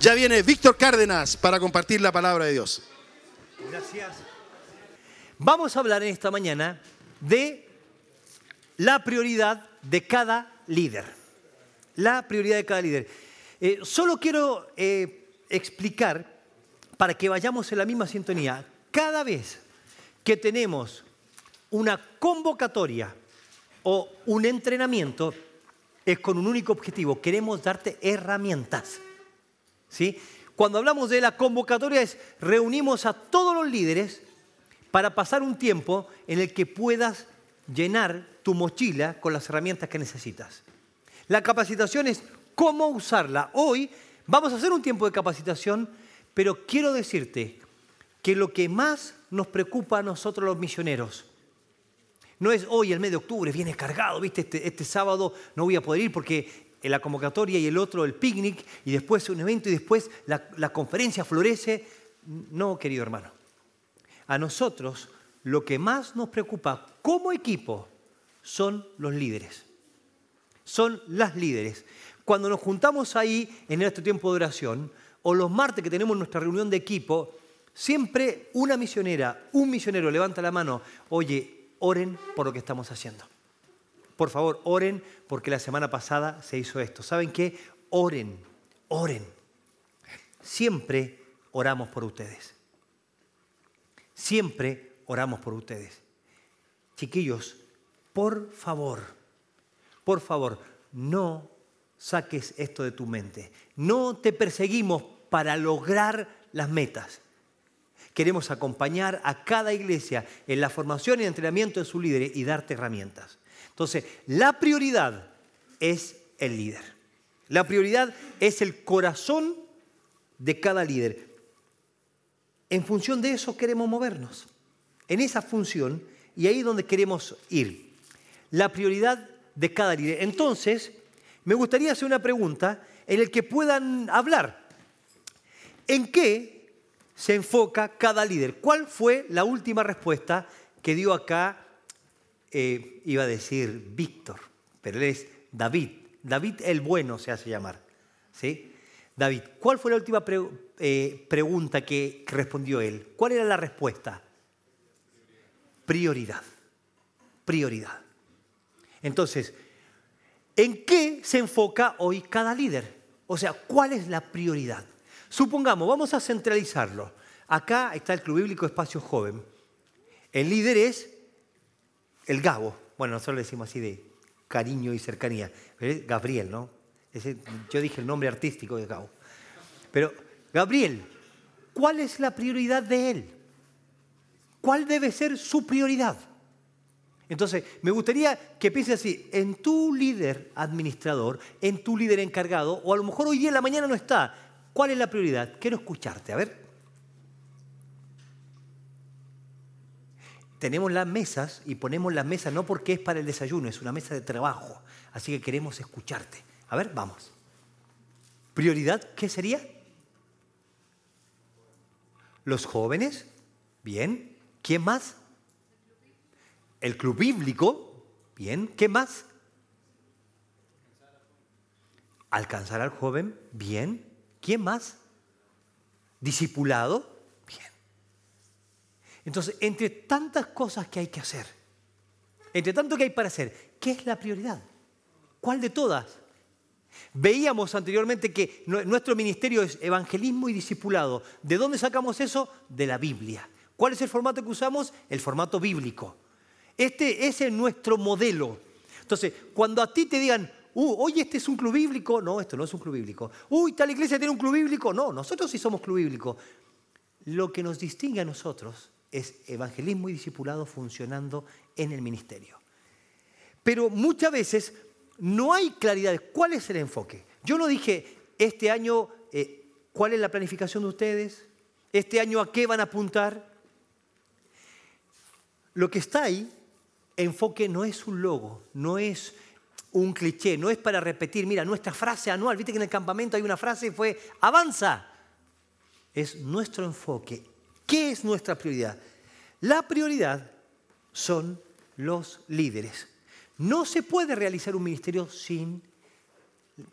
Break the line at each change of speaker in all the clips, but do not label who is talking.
Ya viene Víctor Cárdenas para compartir la palabra de Dios.
Gracias. Vamos a hablar en esta mañana de la prioridad de cada líder. La prioridad de cada líder. Eh, solo quiero eh, explicar, para que vayamos en la misma sintonía, cada vez que tenemos una convocatoria o un entrenamiento, es con un único objetivo, queremos darte herramientas. Cuando hablamos de la convocatoria es reunimos a todos los líderes para pasar un tiempo en el que puedas llenar tu mochila con las herramientas que necesitas. La capacitación es cómo usarla. Hoy vamos a hacer un tiempo de capacitación, pero quiero decirte que lo que más nos preocupa a nosotros los misioneros no es hoy el mes de octubre, viene cargado, viste, este, este sábado no voy a poder ir porque la convocatoria y el otro el picnic y después un evento y después la, la conferencia florece. No, querido hermano. A nosotros lo que más nos preocupa como equipo son los líderes. Son las líderes. Cuando nos juntamos ahí en este tiempo de oración, o los martes que tenemos nuestra reunión de equipo, siempre una misionera, un misionero levanta la mano, oye, oren por lo que estamos haciendo. Por favor, oren porque la semana pasada se hizo esto. ¿Saben qué? Oren, oren. Siempre oramos por ustedes. Siempre oramos por ustedes. Chiquillos, por favor, por favor, no saques esto de tu mente. No te perseguimos para lograr las metas. Queremos acompañar a cada iglesia en la formación y entrenamiento de su líder y darte herramientas. Entonces, la prioridad es el líder. La prioridad es el corazón de cada líder. En función de eso queremos movernos. En esa función y ahí es donde queremos ir. La prioridad de cada líder. Entonces, me gustaría hacer una pregunta en el que puedan hablar. ¿En qué se enfoca cada líder? ¿Cuál fue la última respuesta que dio acá, eh, iba a decir Víctor, pero él es David. David el bueno se hace llamar. ¿sí? David, ¿cuál fue la última eh, pregunta que respondió él? ¿Cuál era la respuesta? Prioridad. Prioridad. Entonces, ¿en qué se enfoca hoy cada líder? O sea, ¿cuál es la prioridad? Supongamos, vamos a centralizarlo. Acá está el Club Bíblico Espacio Joven. El líder es el Gabo. Bueno, nosotros le decimos así de cariño y cercanía. Gabriel, ¿no? yo dije el nombre artístico de Gabo. Pero, Gabriel, ¿cuál es la prioridad de él? ¿Cuál debe ser su prioridad? Entonces, me gustaría que pienses así, en tu líder administrador, en tu líder encargado, o a lo mejor hoy en la mañana no está, ¿cuál es la prioridad? Quiero escucharte, a ver. Tenemos las mesas y ponemos las mesas no porque es para el desayuno, es una mesa de trabajo, así que queremos escucharte. A ver, vamos. ¿Prioridad qué sería? Los jóvenes, bien. ¿Quién más? El club bíblico, bien. ¿Qué más? Alcanzar al joven, bien. ¿Quién más? Discipulado. Entonces, entre tantas cosas que hay que hacer, entre tanto que hay para hacer, ¿qué es la prioridad? ¿Cuál de todas? Veíamos anteriormente que nuestro ministerio es evangelismo y discipulado. ¿De dónde sacamos eso? De la Biblia. ¿Cuál es el formato que usamos? El formato bíblico. Este es nuestro modelo. Entonces, cuando a ti te digan, uh, oye, este es un club bíblico, no, esto no es un club bíblico. Uy, tal iglesia tiene un club bíblico, no, nosotros sí somos club bíblico. Lo que nos distingue a nosotros es evangelismo y discipulado funcionando en el ministerio. Pero muchas veces no hay claridad de cuál es el enfoque. Yo no dije, este año, eh, ¿cuál es la planificación de ustedes? ¿Este año a qué van a apuntar? Lo que está ahí, enfoque no es un logo, no es un cliché, no es para repetir, mira, nuestra frase anual, viste que en el campamento hay una frase y fue, avanza. Es nuestro enfoque. ¿Qué es nuestra prioridad? La prioridad son los líderes. No se puede realizar un ministerio sin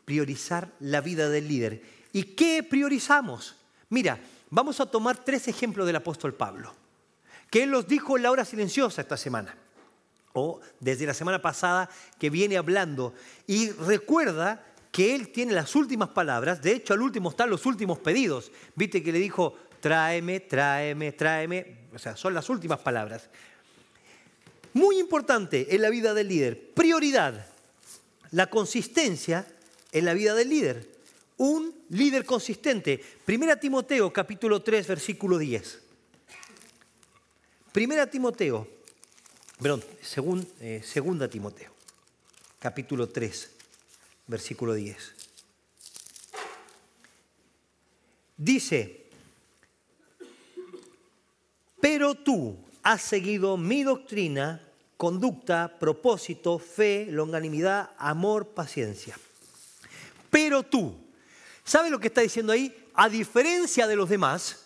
priorizar la vida del líder. ¿Y qué priorizamos? Mira, vamos a tomar tres ejemplos del apóstol Pablo, que él los dijo en la hora silenciosa esta semana, o desde la semana pasada que viene hablando, y recuerda que él tiene las últimas palabras, de hecho al último están los últimos pedidos, viste que le dijo, tráeme, tráeme, tráeme, o sea, son las últimas palabras. Muy importante en la vida del líder, prioridad, la consistencia en la vida del líder. Un líder consistente. Primera Timoteo capítulo 3 versículo 10. Primera Timoteo, perdón, eh, segunda Timoteo, capítulo 3, versículo 10. Dice, pero tú has seguido mi doctrina, conducta, propósito, fe, longanimidad, amor, paciencia. Pero tú, ¿sabes lo que está diciendo ahí? A diferencia de los demás,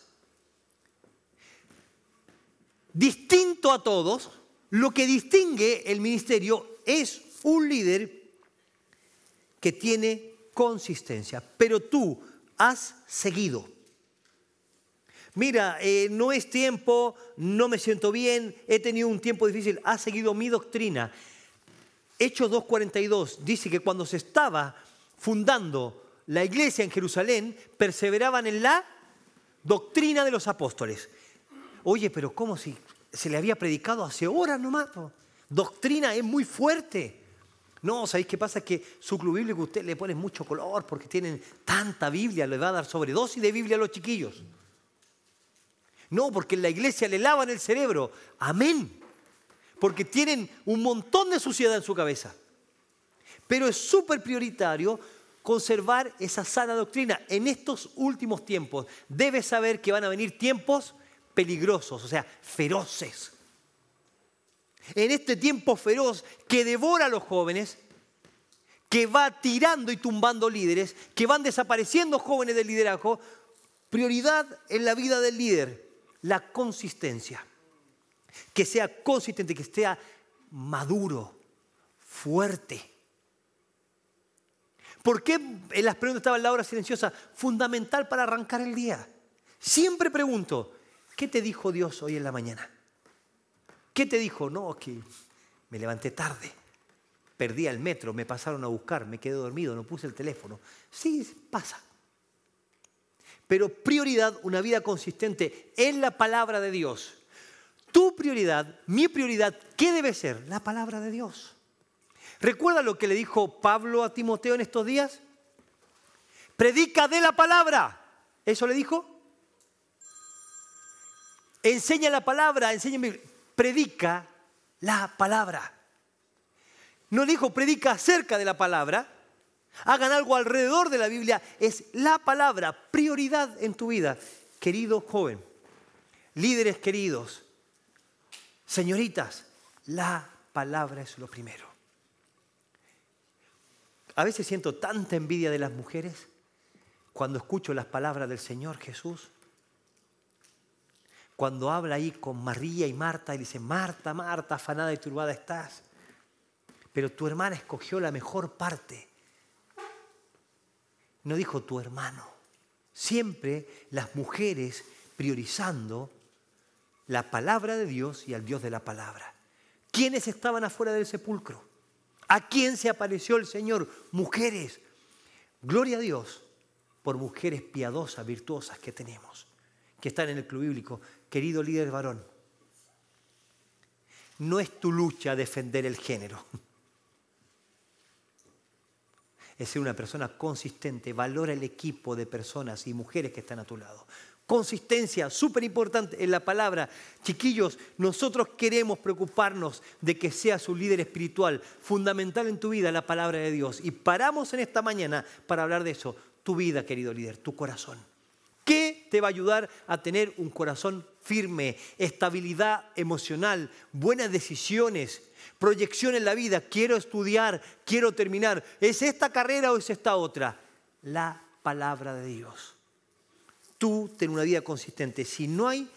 distinto a todos, lo que distingue el ministerio es un líder que tiene consistencia. Pero tú has seguido mira, eh, no es tiempo, no me siento bien, he tenido un tiempo difícil, ha seguido mi doctrina. Hechos 2.42 dice que cuando se estaba fundando la iglesia en Jerusalén, perseveraban en la doctrina de los apóstoles. Oye, pero ¿cómo si se le había predicado hace horas nomás? Doctrina es muy fuerte. No, ¿sabéis qué pasa? Que su club bíblico usted le pone mucho color porque tienen tanta Biblia, le va a dar sobredosis de Biblia a los chiquillos. No, porque en la iglesia le lavan el cerebro. Amén. Porque tienen un montón de suciedad en su cabeza. Pero es súper prioritario conservar esa sana doctrina. En estos últimos tiempos debes saber que van a venir tiempos peligrosos, o sea, feroces. En este tiempo feroz que devora a los jóvenes, que va tirando y tumbando líderes, que van desapareciendo jóvenes del liderazgo, prioridad en la vida del líder la consistencia. Que sea consistente, que sea maduro, fuerte. ¿Por qué en las preguntas estaba la hora silenciosa? Fundamental para arrancar el día. Siempre pregunto, ¿qué te dijo Dios hoy en la mañana? ¿Qué te dijo? No, que me levanté tarde, perdí el metro, me pasaron a buscar, me quedé dormido, no puse el teléfono. Sí, pasa pero prioridad, una vida consistente en la palabra de Dios. Tu prioridad, mi prioridad, ¿qué debe ser? La palabra de Dios. ¿Recuerda lo que le dijo Pablo a Timoteo en estos días? Predica de la palabra. ¿Eso le dijo? Enseña la palabra, enséñame, predica la palabra. No dijo predica acerca de la palabra, hagan algo alrededor de la Biblia, es la palabra, prioridad en tu vida. Querido joven, líderes queridos, señoritas, la palabra es lo primero. A veces siento tanta envidia de las mujeres cuando escucho las palabras del Señor Jesús. Cuando habla ahí con María y Marta y dice, Marta, Marta, afanada y turbada estás. Pero tu hermana escogió la mejor parte no dijo tu hermano. Siempre las mujeres priorizando la palabra de Dios y al Dios de la palabra. ¿Quiénes estaban afuera del sepulcro? ¿A quién se apareció el Señor? Mujeres. Gloria a Dios por mujeres piadosas, virtuosas que tenemos, que están en el club bíblico. Querido líder varón, no es tu lucha defender el género es ser una persona consistente, valora el equipo de personas y mujeres que están a tu lado. Consistencia, súper importante en la palabra. Chiquillos, nosotros queremos preocuparnos de que seas un líder espiritual, fundamental en tu vida la palabra de Dios. Y paramos en esta mañana para hablar de eso. Tu vida, querido líder, tu corazón. ¿Qué te va a ayudar a tener un corazón firme, estabilidad emocional, buenas decisiones, proyección en la vida, quiero estudiar, quiero terminar, ¿es esta carrera o es esta otra? La palabra de Dios. Tú ten una vida consistente. Si no hay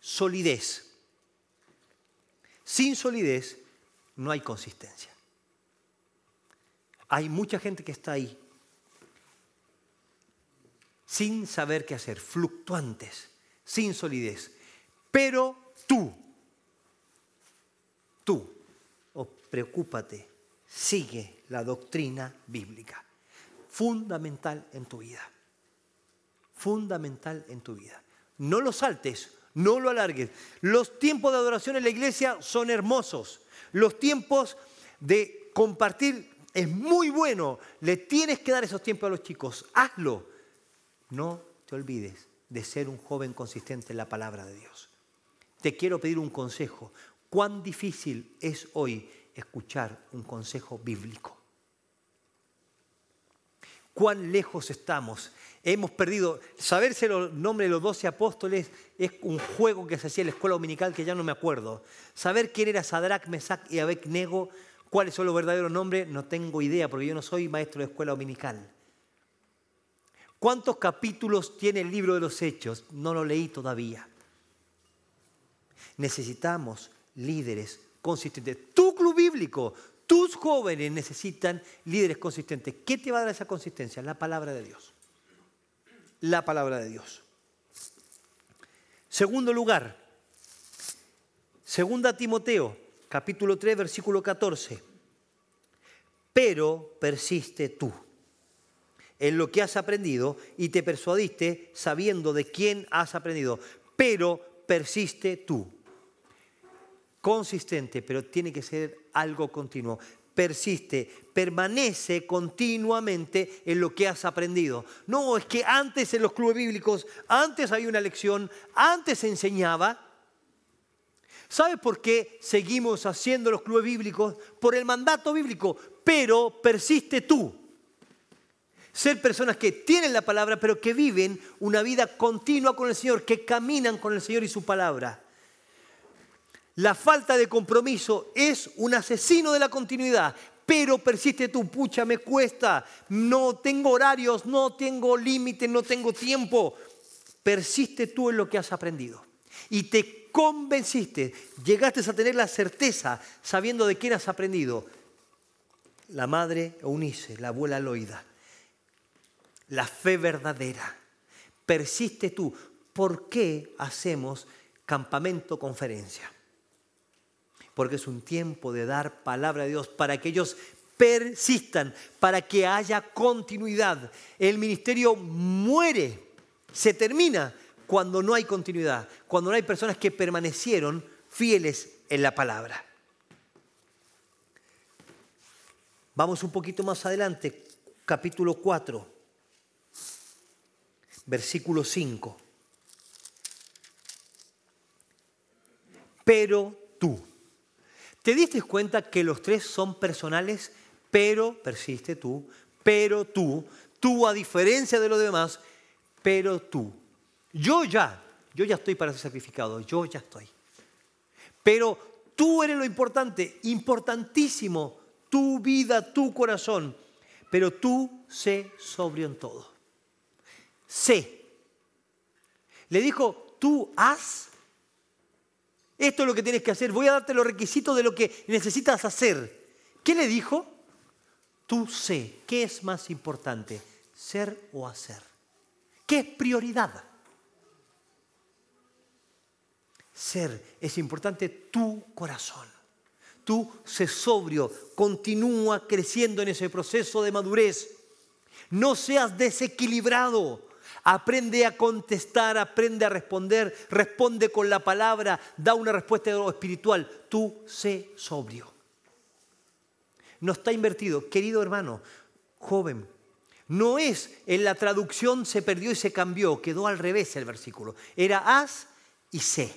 solidez, sin solidez no hay consistencia. Hay mucha gente que está ahí. sin saber qué hacer, fluctuantes, sin solidez. Pero tú, tú, preocúpate, sigue la doctrina bíblica, fundamental en tu vida, fundamental en tu vida. No lo saltes, no lo alargues. Los tiempos de adoración en la iglesia son hermosos. Los tiempos de compartir es muy bueno. Le tienes que dar esos tiempos a los chicos. Hazlo. No te olvides de ser un joven consistente en la palabra de Dios. Te quiero pedir un consejo. ¿Cuán difícil es hoy escuchar un consejo bíblico? ¿Cuán lejos estamos hemos perdido. Saberse los nombres de los doce apóstoles es un juego que se hacía en la escuela dominical que ya no me acuerdo. Saber quién era Sadrach, Mesach y Abednego, cuáles son los verdaderos nombres, no tengo idea porque yo no soy maestro de escuela dominical. ¿Cuántos capítulos tiene el libro de los Hechos? No lo leí todavía. Necesitamos líderes consistentes. Club tus jóvenes necesitan líderes consistentes. ¿Qué te va a dar esa consistencia? La palabra de Dios la palabra de Dios. Segundo lugar, segunda Timoteo, capítulo 3, versículo 14. Pero persiste tú en lo que has aprendido y te persuadiste sabiendo de quién has aprendido. Pero persiste tú. Consistente, pero tiene que ser algo continuo persiste, permanece continuamente en lo que has aprendido. No, es que antes en los clubes bíblicos, antes había una lección, antes se enseñaba. ¿Sabes por qué seguimos haciendo los clubes bíblicos? Por el mandato bíblico, pero persiste tú. Ser personas que tienen la palabra, pero que viven una vida continua con el Señor, que caminan con el Señor y su palabra. La falta de compromiso es un asesino de la continuidad, pero persiste tú, pucha, me cuesta, no tengo horarios, no tengo límites, no tengo tiempo. Persiste tú en lo que has aprendido y te convenciste, llegaste a tener la certeza sabiendo de quién has aprendido. La madre Eunice, la abuela Loida, la fe verdadera. Persiste tú. ¿Por qué hacemos campamento conferencia? Porque es un tiempo de dar palabra de Dios para que ellos persistan, para que haya continuidad. El ministerio muere, se termina cuando no hay continuidad, cuando no hay personas que permanecieron fieles en la palabra. Vamos un poquito más adelante, capítulo 4, versículo 5. Pero tú. ¿Te diste cuenta que los tres son personales? Pero, persiste tú, pero tú, tú a diferencia de los demás, pero tú. Yo ya, yo ya estoy para ser sacrificado, yo ya estoy. Pero tú eres lo importante, importantísimo, tu vida, tu corazón. Pero tú sé sobrio en todo. Sé. Le dijo, tú haz esto es lo que tienes que hacer. Voy a darte los requisitos de lo que necesitas hacer. ¿Qué le dijo? Tú sé qué es más importante, ser o hacer. ¿Qué es prioridad? Ser es importante tu corazón. Tú sé sobrio, continúa creciendo en ese proceso de madurez. No seas desequilibrado. Aprende a contestar, aprende a responder, responde con la palabra, da una respuesta espiritual. Tú sé sobrio. No está invertido. Querido hermano, joven, no es en la traducción se perdió y se cambió, quedó al revés el versículo. Era haz y sé.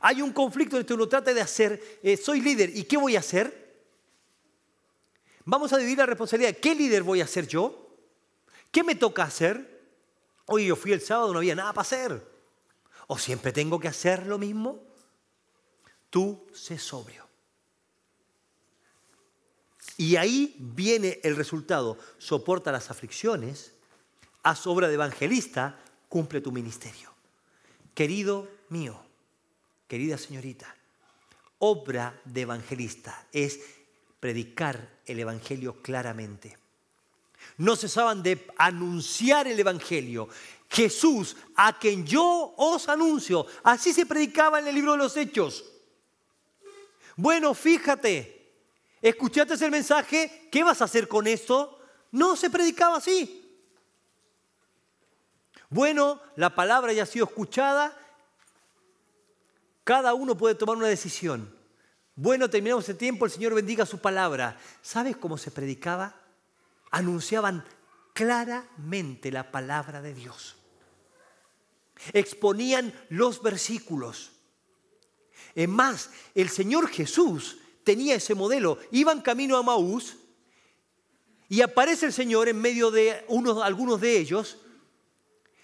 Hay un conflicto en el que uno trata de hacer, eh, soy líder, ¿y qué voy a hacer? Vamos a dividir la responsabilidad. ¿Qué líder voy a ser yo? ¿Qué me toca hacer? Hoy yo fui el sábado, no había nada para hacer. ¿O siempre tengo que hacer lo mismo? Tú sé sobrio. Y ahí viene el resultado. Soporta las aflicciones, haz obra de evangelista, cumple tu ministerio. Querido mío, querida señorita, obra de evangelista es predicar el Evangelio claramente. No cesaban de anunciar el Evangelio. Jesús, a quien yo os anuncio. Así se predicaba en el libro de los Hechos. Bueno, fíjate, escuchaste el mensaje, ¿qué vas a hacer con esto? No se predicaba así. Bueno, la palabra ya ha sido escuchada, cada uno puede tomar una decisión. Bueno, terminamos el tiempo, el Señor bendiga su palabra. ¿Sabes cómo se predicaba? Anunciaban claramente la palabra de Dios exponían los versículos. Es más, el Señor Jesús tenía ese modelo. Iban camino a Maús y aparece el Señor en medio de unos, algunos de ellos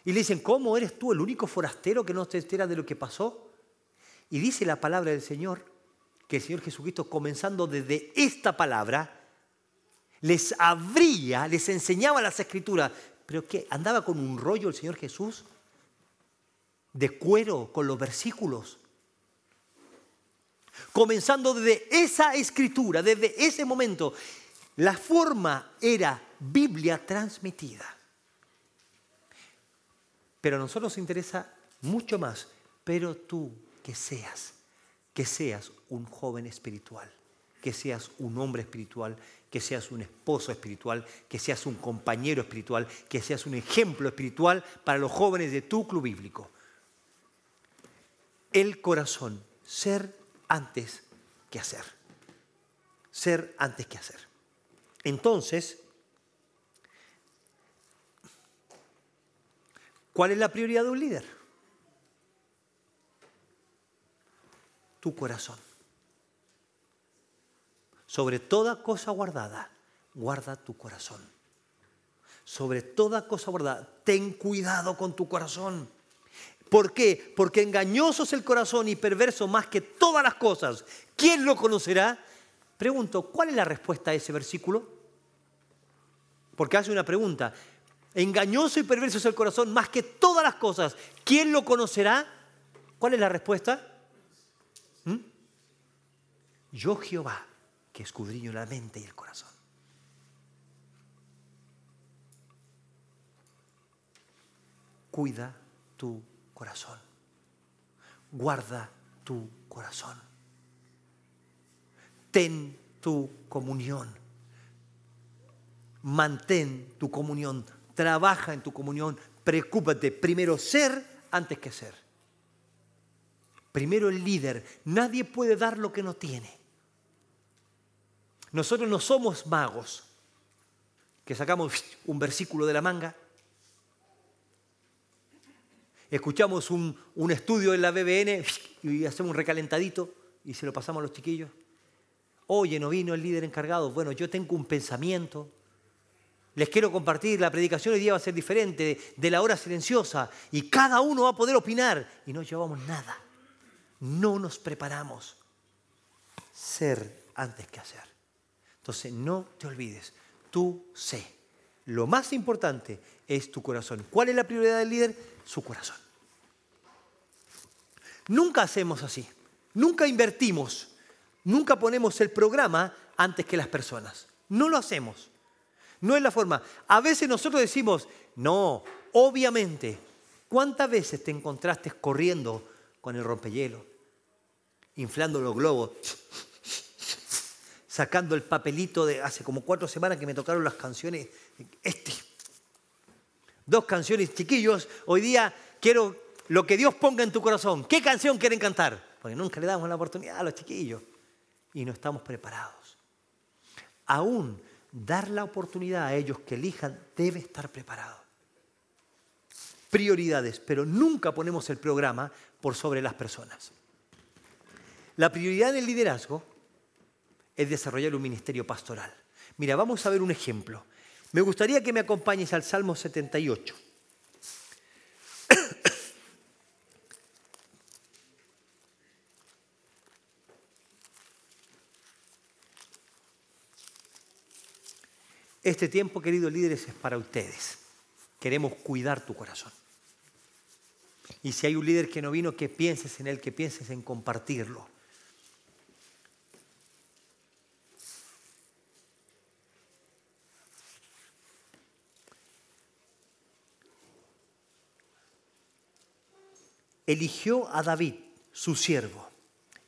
y le dicen, ¿cómo eres tú el único forastero que no te entera de lo que pasó? Y dice la palabra del Señor que el Señor Jesucristo, comenzando desde esta palabra, les abría, les enseñaba las escrituras. ¿Pero qué? ¿Andaba con un rollo el Señor Jesús? de cuero con los versículos. Comenzando desde esa escritura, desde ese momento, la forma era Biblia transmitida. Pero a nosotros nos interesa mucho más, pero tú que seas, que seas un joven espiritual, que seas un hombre espiritual, que seas un esposo espiritual, que seas un compañero espiritual, que seas un ejemplo espiritual para los jóvenes de tu club bíblico el corazón, ser antes que hacer. Ser antes que hacer. Entonces, ¿cuál es la prioridad de un líder? Tu corazón. Sobre toda cosa guardada, guarda tu corazón. Sobre toda cosa guardada, ten cuidado con tu corazón. ¿Por qué? Porque engañoso es el corazón y perverso más que todas las cosas. ¿Quién lo conocerá? Pregunto, ¿cuál es la respuesta a ese versículo? Porque hace una pregunta. Engañoso y perverso es el corazón más que todas las cosas. ¿Quién lo conocerá? ¿Cuál es la respuesta? ¿Mm? Yo Jehová, que escudriño la mente y el corazón. Cuida tu corazón. Guarda tu corazón. Ten tu comunión. Mantén tu comunión. Trabaja en tu comunión. Preocúpate. Primero ser antes que ser. Primero el líder. Nadie puede dar lo que no tiene. Nosotros no somos magos que sacamos un versículo de la manga escuchamos un, estudio en la BBN y hacemos un recalentadito y se lo pasamos a los chiquillos. Oye, no vino el líder encargado. Bueno, yo tengo un pensamiento. Les quiero compartir, la predicación hoy día va a ser diferente, de la hora silenciosa, y cada uno va a poder opinar. Y no llevamos nada. No nos preparamos. Ser antes que hacer. Entonces, no te olvides, tú sé. Lo más importante es tu corazón. ¿Cuál es la prioridad del líder? Su corazón. Nunca hacemos así. Nunca invertimos. Nunca ponemos el programa antes que las personas. No lo hacemos. No es la forma. A veces nosotros decimos, no, obviamente. ¿Cuántas veces te encontraste corriendo con el rompehielo? Inflando los globos. Sacando el papelito de hace como cuatro semanas que me tocaron las canciones. Este. Dos canciones chiquillos. Hoy día quiero lo que Dios ponga en tu corazón. ¿Qué canción quieren cantar? Porque nunca le damos la oportunidad a los chiquillos y no estamos preparados. Aún dar la oportunidad a ellos que elijan debe estar preparado. Prioridades, pero nunca ponemos el programa por sobre las personas. La prioridad en el liderazgo es desarrollar un ministerio pastoral. Mira, vamos a ver un ejemplo. Me gustaría que me acompañes al Salmo 78. Este tiempo, queridos líderes, es para ustedes. Queremos cuidar tu corazón. Y si hay un líder que no vino, que pienses en él, que pienses en compartirlo. Eligió a David, su siervo,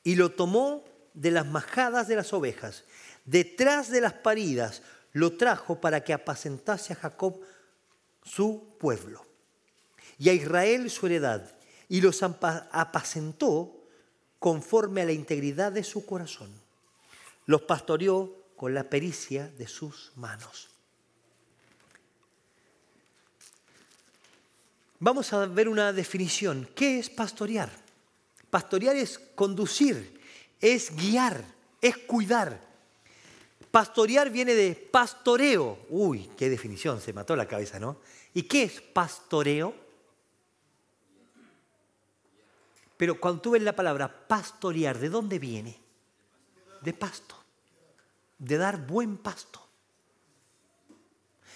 y lo tomó de las majadas de las ovejas, detrás de las paridas, lo trajo para que apacentase a Jacob su pueblo y a Israel su heredad, y los apacentó conforme a la integridad de su corazón. Los pastoreó con la pericia de sus manos. Vamos a ver una definición. ¿Qué es pastorear? Pastorear es conducir, es guiar, es cuidar. Pastorear viene de pastoreo. Uy, qué definición, se mató la cabeza, ¿no? ¿Y qué es pastoreo? Pero cuando tú ves la palabra pastorear, ¿de dónde viene? De pasto, de dar buen pasto.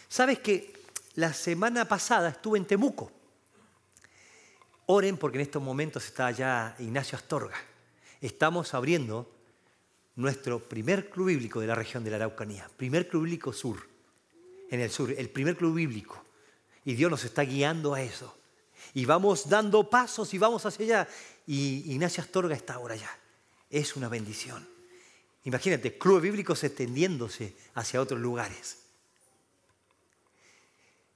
¿Sabes que la semana pasada estuve en Temuco? Oren porque en estos momentos está allá Ignacio Astorga. Estamos abriendo nuestro primer club bíblico de la región de la Araucanía, primer club bíblico sur, en el sur, el primer club bíblico. Y Dios nos está guiando a eso. Y vamos dando pasos y vamos hacia allá. Y Ignacio Astorga está ahora allá. Es una bendición. Imagínate, clubes bíblicos extendiéndose hacia otros lugares.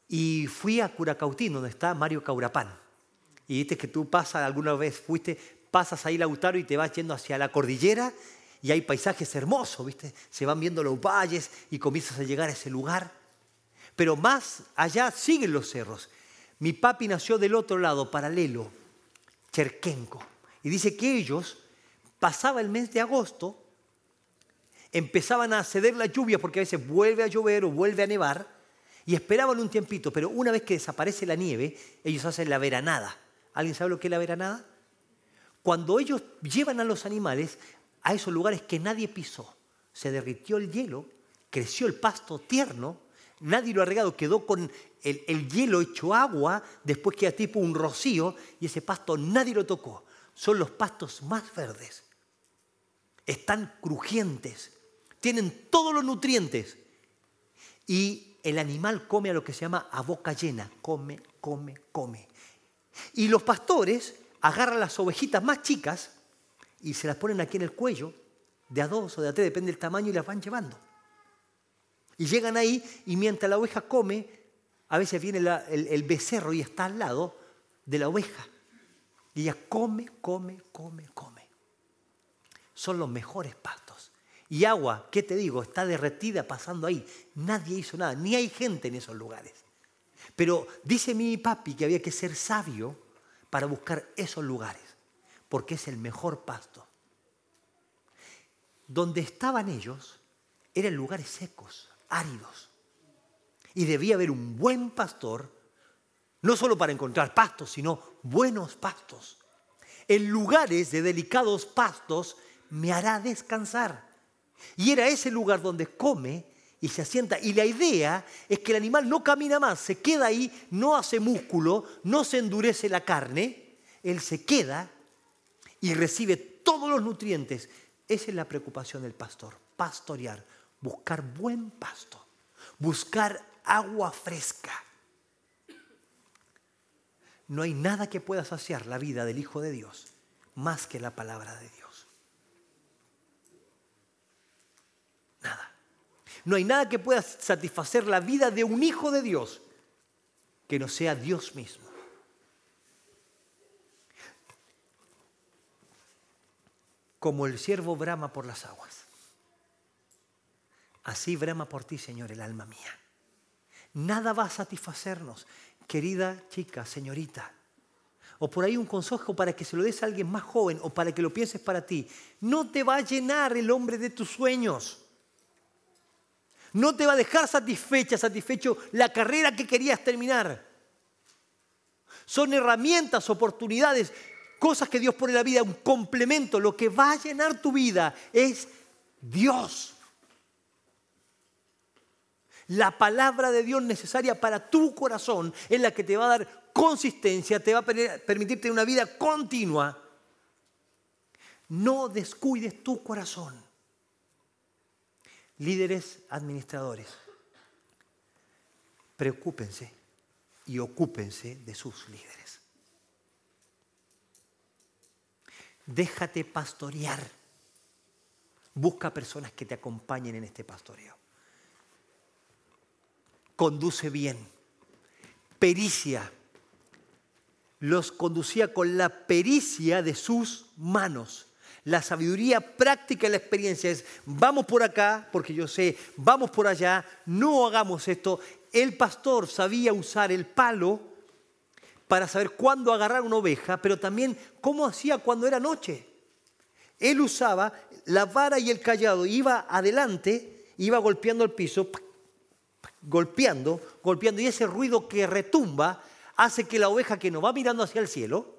Y fui a Curacautín, donde está Mario Caurapán. Y viste que tú pasas, alguna vez fuiste, pasas ahí Lautaro y te vas yendo hacia la cordillera y hay paisajes hermosos, ¿viste? Se van viendo los valles y comienzas a llegar a ese lugar. Pero más allá siguen los cerros. Mi papi nació del otro lado, paralelo, Cherquenco. Y dice que ellos, pasaba el mes de agosto, empezaban a ceder la lluvia porque a veces vuelve a llover o vuelve a nevar y esperaban un tiempito, pero una vez que desaparece la nieve, ellos hacen la veranada. ¿Alguien sabe lo que es la veranada? Cuando ellos llevan a los animales a esos lugares que nadie pisó, se derritió el hielo, creció el pasto tierno, nadie lo ha regado, quedó con el, hielo hecho agua, después queda tipo un rocío y ese pasto nadie lo tocó. Son los pastos más verdes. Están crujientes, tienen todos los nutrientes. Y el animal come a lo que se llama a boca llena, come, come, come. Y los pastores agarran las ovejitas más chicas y se las ponen aquí en el cuello, de a dos o de a tres, depende del tamaño, y las van llevando. Y llegan ahí y mientras la oveja come, a veces viene el, becerro y está al lado de la oveja. Y ella come, come, come, come. Son los mejores pastos. Y agua, ¿qué te digo? Está derretida pasando ahí. Nadie hizo nada, ni hay gente en esos lugares. Pero dice mi papi que había que ser sabio para buscar esos lugares, porque es el mejor pasto. Donde estaban ellos eran lugares secos, áridos. Y debía haber un buen pastor, no solo para encontrar pastos, sino buenos pastos. En lugares de delicados pastos me hará descansar. Y era ese lugar donde come y se asienta. Y la idea es que el animal no camina más, se queda ahí, no hace músculo, no se endurece la carne, él se queda y recibe todos los nutrientes. Esa es la preocupación del pastor, pastorear, buscar buen pasto, buscar agua fresca. No hay nada que pueda saciar la vida del Hijo de Dios más que la palabra de Dios. Nada. No hay nada que pueda satisfacer la vida de un Hijo de Dios que no sea Dios mismo. Como el siervo brama por las aguas. Así brama por ti, Señor, el alma mía. Nada va a satisfacernos, querida chica, señorita. O por ahí un consejo para que se lo des a alguien más joven o para que lo pienses para ti. No te va a llenar el hombre de tus sueños. No te va a dejar satisfecha, satisfecho la carrera que querías terminar. Son herramientas, oportunidades, cosas que Dios pone en la vida, un complemento. Lo que va a llenar tu vida es Dios la palabra de Dios necesaria para tu corazón es la que te va a dar consistencia, te va a permitir tener una vida continua. No descuides tu corazón. Líderes administradores, preocúpense y ocúpense de sus líderes. Déjate pastorear. Busca personas que te acompañen en este pastoreo. Conduce bien. Pericia. Los conducía con la pericia de sus manos. La sabiduría práctica y la experiencia es, vamos por acá, porque yo sé, vamos por allá, no hagamos esto. El pastor sabía usar el palo para saber cuándo agarrar una oveja, pero también cómo hacía cuando era noche. Él usaba la vara y el callado, iba adelante, iba golpeando el piso, golpeando, golpeando, y ese ruido que retumba hace que la oveja que no va mirando hacia el cielo,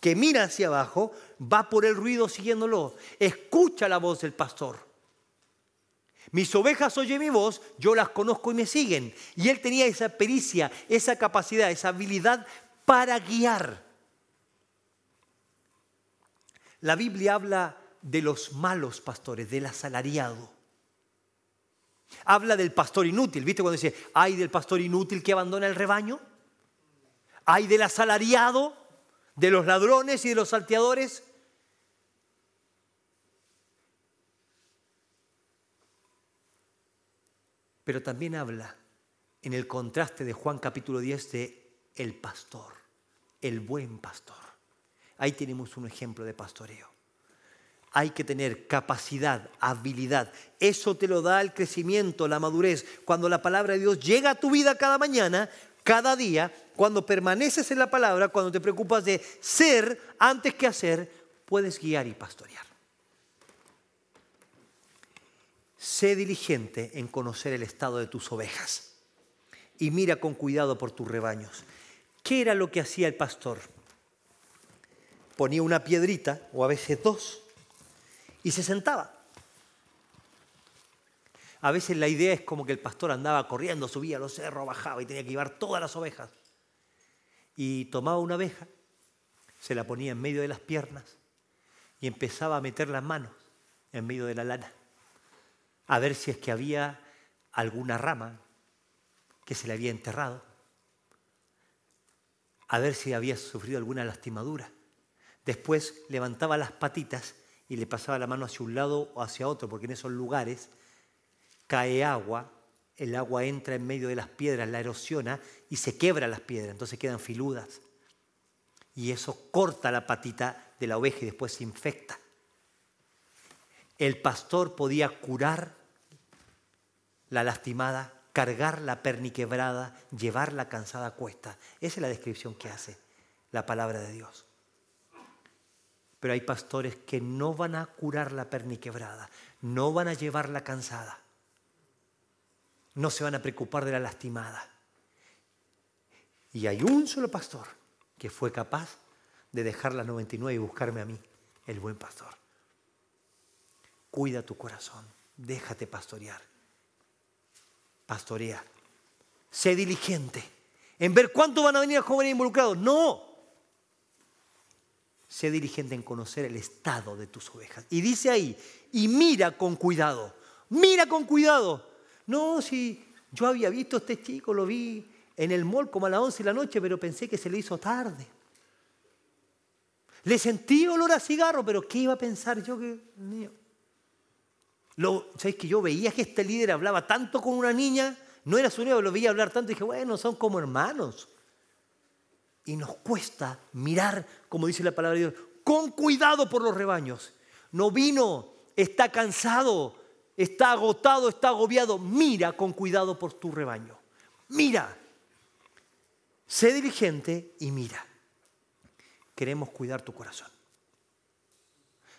que mira hacia abajo, va por el ruido siguiéndolo. Escucha la voz del pastor. Mis ovejas oyen mi voz, yo las conozco y me siguen. Y él tenía esa pericia, esa capacidad, esa habilidad para guiar. La Biblia habla de los malos pastores, del asalariado. Habla del pastor inútil. ¿Viste cuando dice, hay del pastor inútil que abandona el rebaño? ¿Hay del asalariado, de los ladrones y de los salteadores? Pero también habla en el contraste de Juan capítulo 10 de el pastor, el buen pastor. Ahí tenemos un ejemplo de pastoreo. Hay que tener capacidad, habilidad. Eso te lo da el crecimiento, la madurez. Cuando la palabra de Dios llega a tu vida cada mañana, cada día, cuando permaneces en la palabra, cuando te preocupas de ser antes que hacer, puedes guiar y pastorear. Sé diligente en conocer el estado de tus ovejas y mira con cuidado por tus rebaños. ¿Qué era lo que hacía el pastor? Ponía una piedrita, o a veces dos, y se sentaba. A veces la idea es como que el pastor andaba corriendo, subía a los cerros, bajaba y tenía que llevar todas las ovejas. Y tomaba una oveja, se la ponía en medio de las piernas y empezaba a meter las manos en medio de la lana a ver si es que había alguna rama que se le había enterrado, a ver si había sufrido alguna lastimadura. Después levantaba las patitas y le pasaba la mano hacia un lado o hacia otro, porque en esos lugares cae agua, el agua entra en medio de las piedras, la erosiona y se quebra las piedras, entonces quedan filudas. Y eso corta la patita de la oveja y después se infecta el pastor podía curar la lastimada, cargar la perniquebrada, llevar la cansada cuesta. Esa es la descripción que hace la palabra de Dios. Pero hay pastores que no van a curar la perniquebrada, no van a llevar la cansada, no se van a preocupar de la lastimada. Y hay un solo pastor que fue capaz de dejar la 99 y buscarme a mí, el buen pastor. Cuida tu corazón, déjate pastorear. Pastorea. Sé diligente en ver cuánto van a venir jóvenes involucrados. No. Sé diligente en conocer el estado de tus ovejas. Y dice ahí, y mira con cuidado. Mira con cuidado. No, si yo había visto a este chico, lo vi en el mall como a las 11 de la noche, pero pensé que se le hizo tarde. Le sentí olor a cigarro, pero ¿qué iba a pensar yo que... Lo, ¿Sabéis que yo veía que este líder hablaba tanto con una niña? No era su niño, lo veía hablar tanto y dije, bueno, son como hermanos. Y nos cuesta mirar, como dice la palabra de Dios, con cuidado por los rebaños. No vino, está cansado, está agotado, está agobiado. Mira con cuidado por tu rebaño. Mira. Sé diligente y mira. Queremos cuidar tu corazón.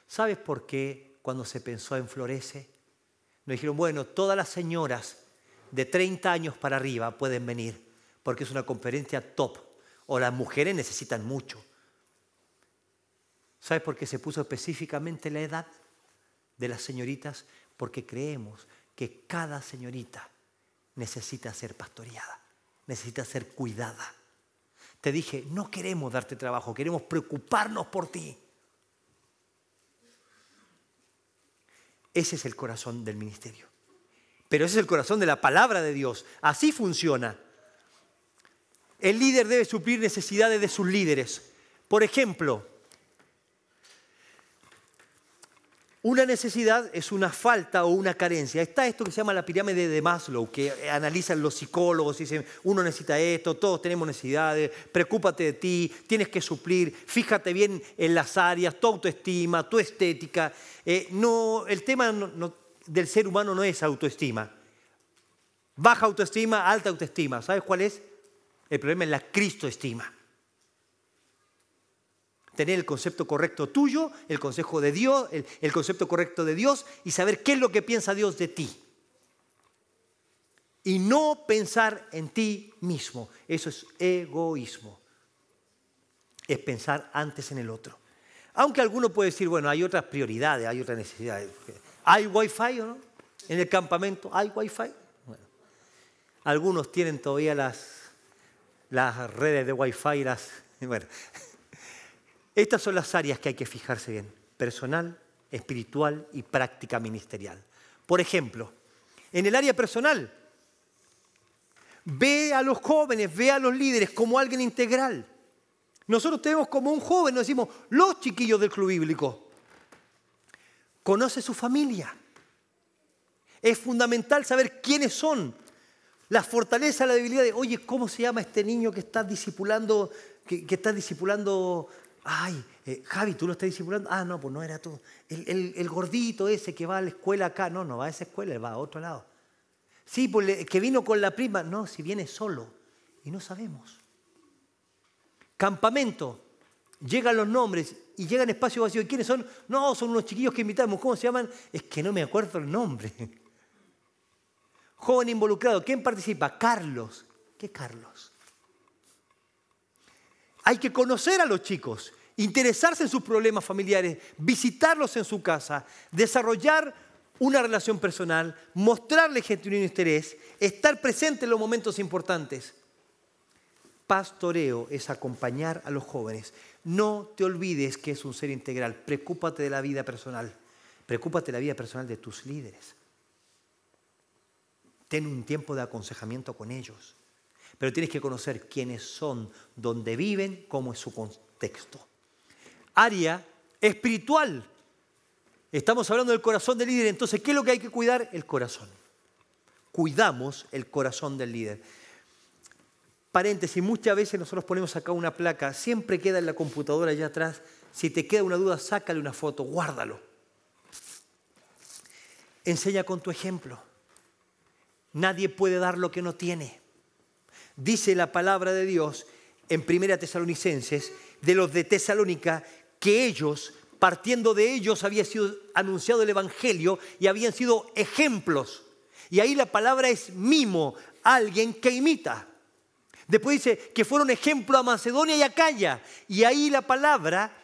¿Sabes por qué cuando se pensó en Florece. Nos dijeron, bueno, todas las señoras de 30 años para arriba pueden venir, porque es una conferencia top, o las mujeres necesitan mucho. ¿Sabes por qué se puso específicamente la edad de las señoritas? Porque creemos que cada señorita necesita ser pastoreada, necesita ser cuidada. Te dije, no queremos darte trabajo, queremos preocuparnos por ti. Ese es el corazón del ministerio. Pero ese es el corazón de la palabra de Dios. Así funciona. El líder debe suplir necesidades de sus líderes. Por ejemplo, Una necesidad es una falta o una carencia. Está esto que se llama la pirámide de Maslow, que analizan los psicólogos, dicen, uno necesita esto, todos tenemos necesidades, preocúpate de ti, tienes que suplir, fíjate bien en las áreas, tu autoestima, tu estética. Eh, no, el tema del ser humano no es autoestima. Baja autoestima, alta autoestima. ¿Sabes cuál es? El problema es la cristoestima tener el concepto correcto tuyo, el consejo de Dios, el, concepto correcto de Dios y saber qué es lo que piensa Dios de ti. Y no pensar en ti mismo. Eso es egoísmo. Es pensar antes en el otro. Aunque alguno puede decir, bueno, hay otras prioridades, hay otras necesidades. ¿Hay wifi o no? En el campamento hay wifi. Bueno, algunos tienen todavía las, las redes de wifi, las, bueno, estas son las áreas que hay que fijarse bien, personal, espiritual y práctica ministerial. Por ejemplo, en el área personal, ve a los jóvenes, ve a los líderes como alguien integral. Nosotros tenemos como un joven, nos decimos, los chiquillos del club bíblico. Conoce su familia. Es fundamental saber quiénes son. La fortaleza, la debilidad de, oye, ¿cómo se llama este niño que está discipulando, que, que está discipulando ay, eh, Javi, ¿tú lo estás discipulando? Ah, no, pues no era tú. El, gordito ese que va a la escuela acá, no, no va a esa escuela, va a otro lado. Sí, pues que vino con la prima, no, si viene solo. Y no sabemos. Campamento, llegan los nombres y llegan espacio vacío. ¿Y quiénes son? No, son unos chiquillos que invitamos. ¿Cómo se llaman? Es que no me acuerdo el nombre. Joven involucrado, ¿quién participa? Carlos. ¿Qué Carlos? Hay que conocer a los chicos, interesarse en sus problemas familiares, visitarlos en su casa, desarrollar una relación personal, mostrarles genuino interés, estar presente en los momentos importantes. Pastoreo es acompañar a los jóvenes. No te olvides que es un ser integral. Preocúpate de la vida personal. Preocúpate de la vida personal de tus líderes. Ten un tiempo de aconsejamiento con ellos. Pero tienes que conocer quiénes son, dónde viven, cómo es su contexto. Área espiritual. Estamos hablando del corazón del líder. Entonces, ¿qué es lo que hay que cuidar? El corazón. Cuidamos el corazón del líder. Paréntesis, muchas veces nosotros ponemos acá una placa, siempre queda en la computadora allá atrás. Si te queda una duda, sácale una foto, guárdalo. Enseña con tu ejemplo. Nadie puede dar lo que no tiene. Dice la palabra de Dios en Primera Tesalonicenses de los de Tesalónica que ellos, partiendo de ellos, había sido anunciado el Evangelio y habían sido ejemplos. Y ahí la palabra es mimo, alguien que imita. Después dice que fueron ejemplo a Macedonia y a Calla. Y ahí la palabra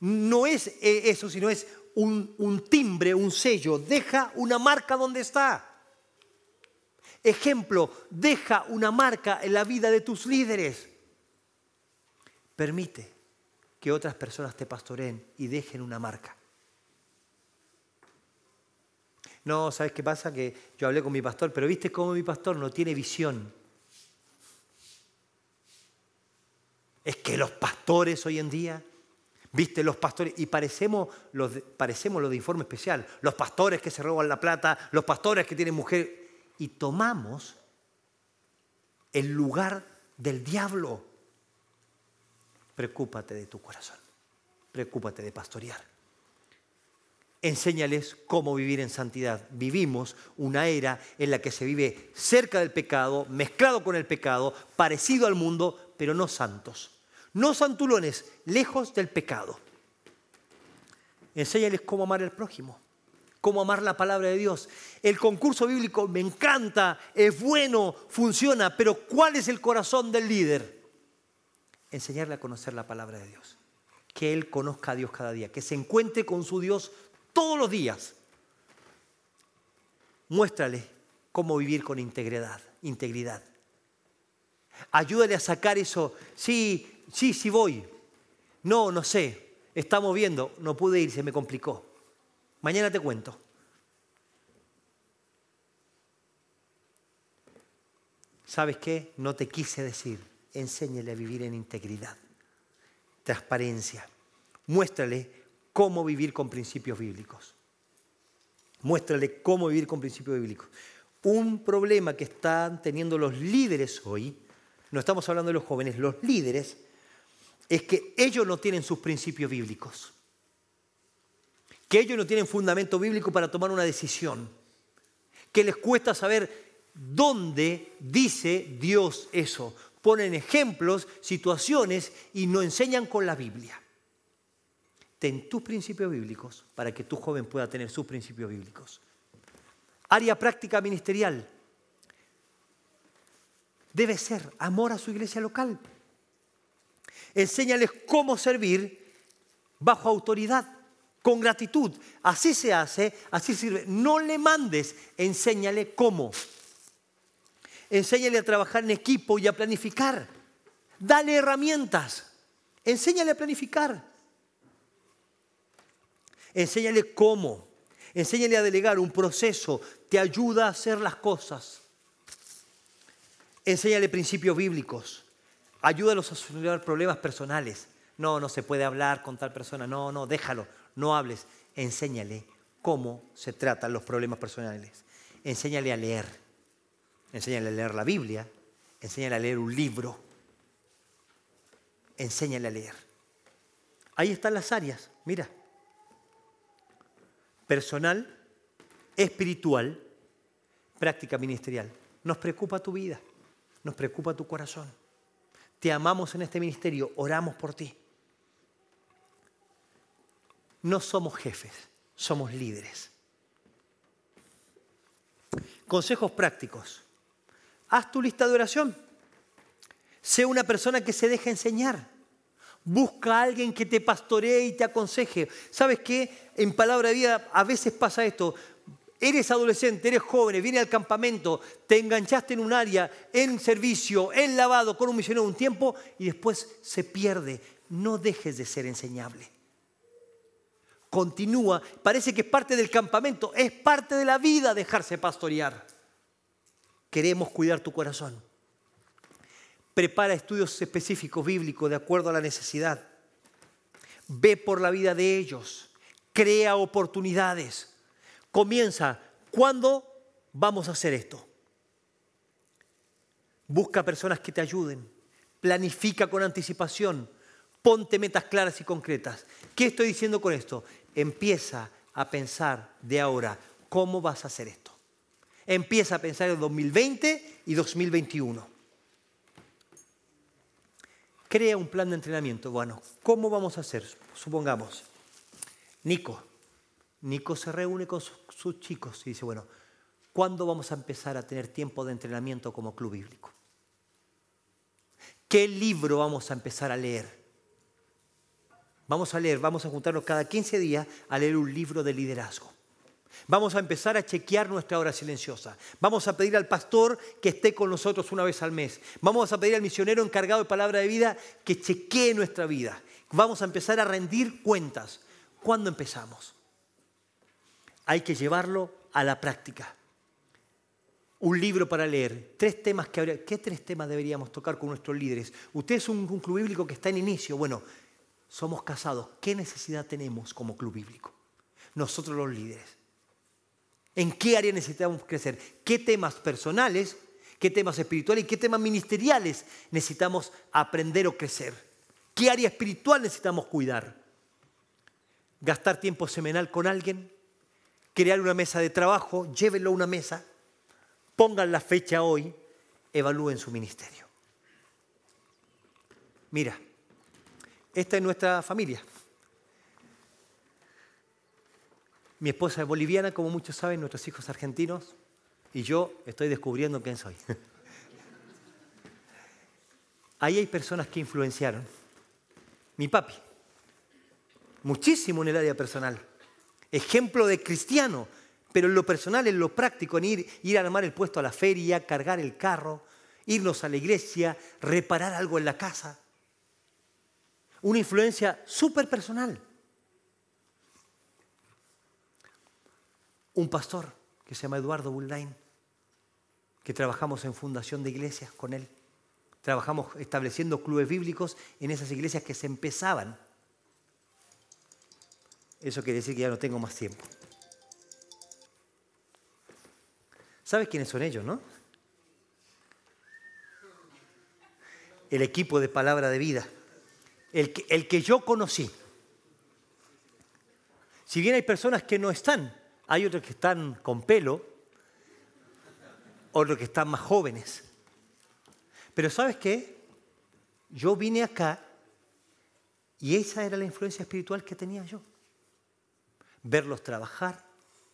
no es eh, eso, sino es un, un timbre, un sello. Deja una marca donde está. Ejemplo, deja una marca en la vida de tus líderes. Permite que otras personas te pastoreen y dejen una marca. No, ¿sabes qué pasa? Que yo hablé con mi pastor, pero viste cómo mi pastor no tiene visión. Es que los pastores hoy en día, viste los pastores, y parecemos los de, parecemos los de informe especial, los pastores que se roban la plata, los pastores que tienen mujer, y tomamos el lugar del diablo. Preocúpate de tu corazón, preocúpate de pastorear. Enséñales cómo vivir en santidad. Vivimos una era en la que se vive cerca del pecado, mezclado con el pecado, parecido al mundo, pero no santos. No santulones, lejos del pecado. Enséñales cómo amar al prójimo cómo amar la palabra de Dios. El concurso bíblico me encanta, es bueno, funciona, pero ¿cuál es el corazón del líder? Enseñarle a conocer la palabra de Dios. Que él conozca a Dios cada día, que se encuentre con su Dios todos los días. Muéstrale cómo vivir con integridad, integridad. Ayúdale a sacar eso. Sí, sí, sí voy. No, no sé. Estamos viendo, no pude ir, se me complicó. Mañana te cuento. ¿Sabes qué? No te quise decir. Enséñale a vivir en integridad, transparencia. Muéstrale cómo vivir con principios bíblicos. Muéstrale cómo vivir con principios bíblicos. Un problema que están teniendo los líderes hoy, no estamos hablando de los jóvenes, los líderes, es que ellos no tienen sus principios bíblicos. Que ellos no tienen fundamento bíblico para tomar una decisión. Que les cuesta saber dónde dice Dios eso. Ponen ejemplos, situaciones y no enseñan con la Biblia. Ten tus principios bíblicos para que tu joven pueda tener sus principios bíblicos. Área práctica ministerial. Debe ser amor a su iglesia local. Enséñales cómo servir bajo autoridad, con gratitud. Así se hace, así sirve. No le mandes, enséñale cómo. Enséñale a trabajar en equipo y a planificar. Dale herramientas. Enséñale a planificar. Enséñale cómo. Enséñale a delegar un proceso. Te ayuda a hacer las cosas. Enséñale principios bíblicos. Ayúdalos a solucionar problemas personales. No, no se puede hablar con tal persona. No, no, déjalo. No hables. Enséñale cómo se tratan los problemas personales. Enséñale a leer. Enséñale a leer la Biblia. Enséñale a leer un libro. Enséñale a leer. Ahí están las áreas. Mira personal, espiritual, práctica ministerial. Nos preocupa tu vida, nos preocupa tu corazón. Te amamos en este ministerio, oramos por ti. No somos jefes, somos líderes. Consejos prácticos. Haz tu lista de oración. Sé una persona que se deja enseñar. Busca a alguien que te pastoree y te aconseje. ¿Sabes qué? En palabra de vida a veces pasa esto. Eres adolescente, eres joven, viene al campamento, te enganchaste en un área, en servicio, en lavado, con un misionero un tiempo y después se pierde. No dejes de ser enseñable. Continúa, parece que es parte del campamento, es parte de la vida dejarse pastorear. Queremos cuidar tu corazón prepara estudios específicos bíblicos de acuerdo a la necesidad. Ve por la vida de ellos, crea oportunidades. Comienza, ¿cuándo vamos a hacer esto? Busca personas que te ayuden, planifica con anticipación, ponte metas claras y concretas. ¿Qué estoy diciendo con esto? Empieza a pensar de ahora, ¿cómo vas a hacer esto? Empieza a pensar en 2020 y 2021 crea un plan de entrenamiento. Bueno, ¿cómo vamos a hacer? Supongamos, Nico. Nico se reúne con sus, chicos y dice, bueno, ¿cuándo vamos a empezar a tener tiempo de entrenamiento como club bíblico? ¿Qué libro vamos a empezar a leer? Vamos a leer, vamos a juntarnos cada 15 días a leer un libro de liderazgo. Vamos a empezar a chequear nuestra hora silenciosa. Vamos a pedir al pastor que esté con nosotros una vez al mes. Vamos a pedir al misionero encargado de palabra de vida que chequee nuestra vida. Vamos a empezar a rendir cuentas. ¿Cuándo empezamos? Hay que llevarlo a la práctica. Un libro para leer. Tres temas que habría. ¿Qué tres temas deberíamos tocar con nuestros líderes? Usted es un, un club bíblico que está en inicio. Bueno, somos casados. ¿Qué necesidad tenemos como club bíblico? Nosotros los líderes ¿En qué área necesitamos crecer? ¿Qué temas personales, qué temas espirituales y qué temas ministeriales necesitamos aprender o crecer? ¿Qué área espiritual necesitamos cuidar? ¿Gastar tiempo semanal con alguien? ¿Crear una mesa de trabajo? Llévenlo a una mesa. Pongan la fecha hoy. Evalúen su ministerio. Mira, esta es nuestra familia. Mi esposa es boliviana, como muchos saben, nuestros hijos argentinos, y yo estoy descubriendo quién soy. Ahí hay personas que influenciaron. Mi papi, muchísimo en el área personal. Ejemplo de cristiano, pero en lo personal, en lo práctico, en ir, ir a armar el puesto a la feria, cargar el carro, irnos a la iglesia, reparar algo en la casa. Una influencia súper personal. Un pastor que se llama Eduardo Bullain, que trabajamos en fundación de iglesias con él. Trabajamos estableciendo clubes bíblicos en esas iglesias que se empezaban. Eso quiere decir que ya no tengo más tiempo. ¿Sabes quiénes son ellos, no? El equipo de palabra de vida. El que, el que yo conocí. Si bien hay personas que no están, hay otros que están con pelo, otros que están más jóvenes. Pero ¿sabes qué? Yo vine acá y esa era la influencia espiritual que tenía yo. Verlos trabajar,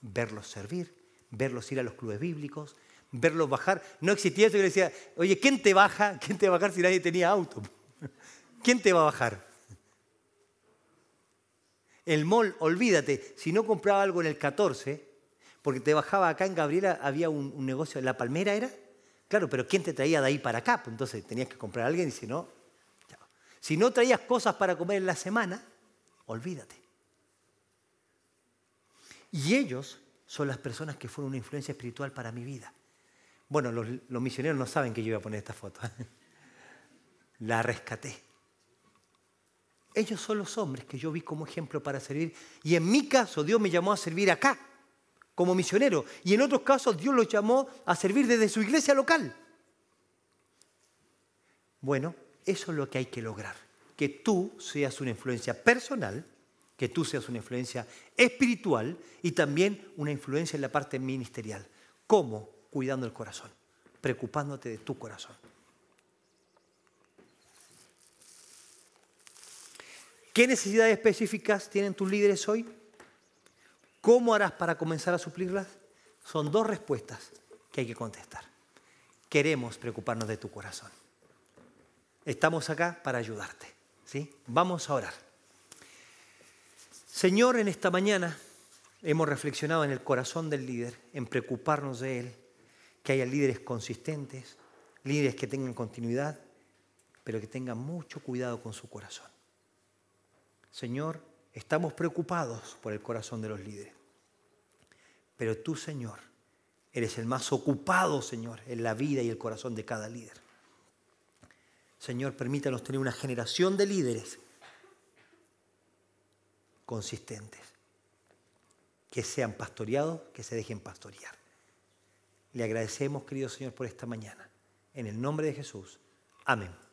verlos servir, verlos ir a los clubes bíblicos, verlos bajar. No existía eso que decía, oye, ¿quién te baja? ¿Quién te va a bajar si nadie tenía auto? ¿Quién te va a bajar? El mall, olvídate, si no compraba algo en el 14, porque te bajaba acá en Gabriela, había un, negocio, ¿La Palmera era? Claro, pero ¿quién te traía de ahí para acá? Pues entonces tenías que comprar a alguien y si no, si no traías cosas para comer en la semana, olvídate. Y ellos son las personas que fueron una influencia espiritual para mi vida. Bueno, los, los misioneros no saben que yo iba a poner esta foto. la rescaté. Ellos son los hombres que yo vi como ejemplo para servir. Y en mi caso, Dios me llamó a servir acá, como misionero. Y en otros casos, Dios los llamó a servir desde su iglesia local. Bueno, eso es lo que hay que lograr. Que tú seas una influencia personal, que tú seas una influencia espiritual y también una influencia en la parte ministerial. ¿Cómo? Cuidando el corazón, preocupándote de tu corazón. ¿Qué necesidades específicas tienen tus líderes hoy? ¿Cómo harás para comenzar a suplirlas? Son dos respuestas que hay que contestar. Queremos preocuparnos de tu corazón. Estamos acá para ayudarte. ¿sí? Vamos a orar. Señor, en esta mañana hemos reflexionado en el corazón del líder, en preocuparnos de él, que haya líderes consistentes, líderes que tengan continuidad, pero que tengan mucho cuidado con su corazón. Señor, estamos preocupados por el corazón de los líderes. Pero tú, Señor, eres el más ocupado, Señor, en la vida y el corazón de cada líder. Señor, permítanos tener una generación de líderes consistentes, que sean pastoreados, que se dejen pastorear. Le agradecemos, querido Señor, por esta mañana. En el nombre de Jesús. Amén.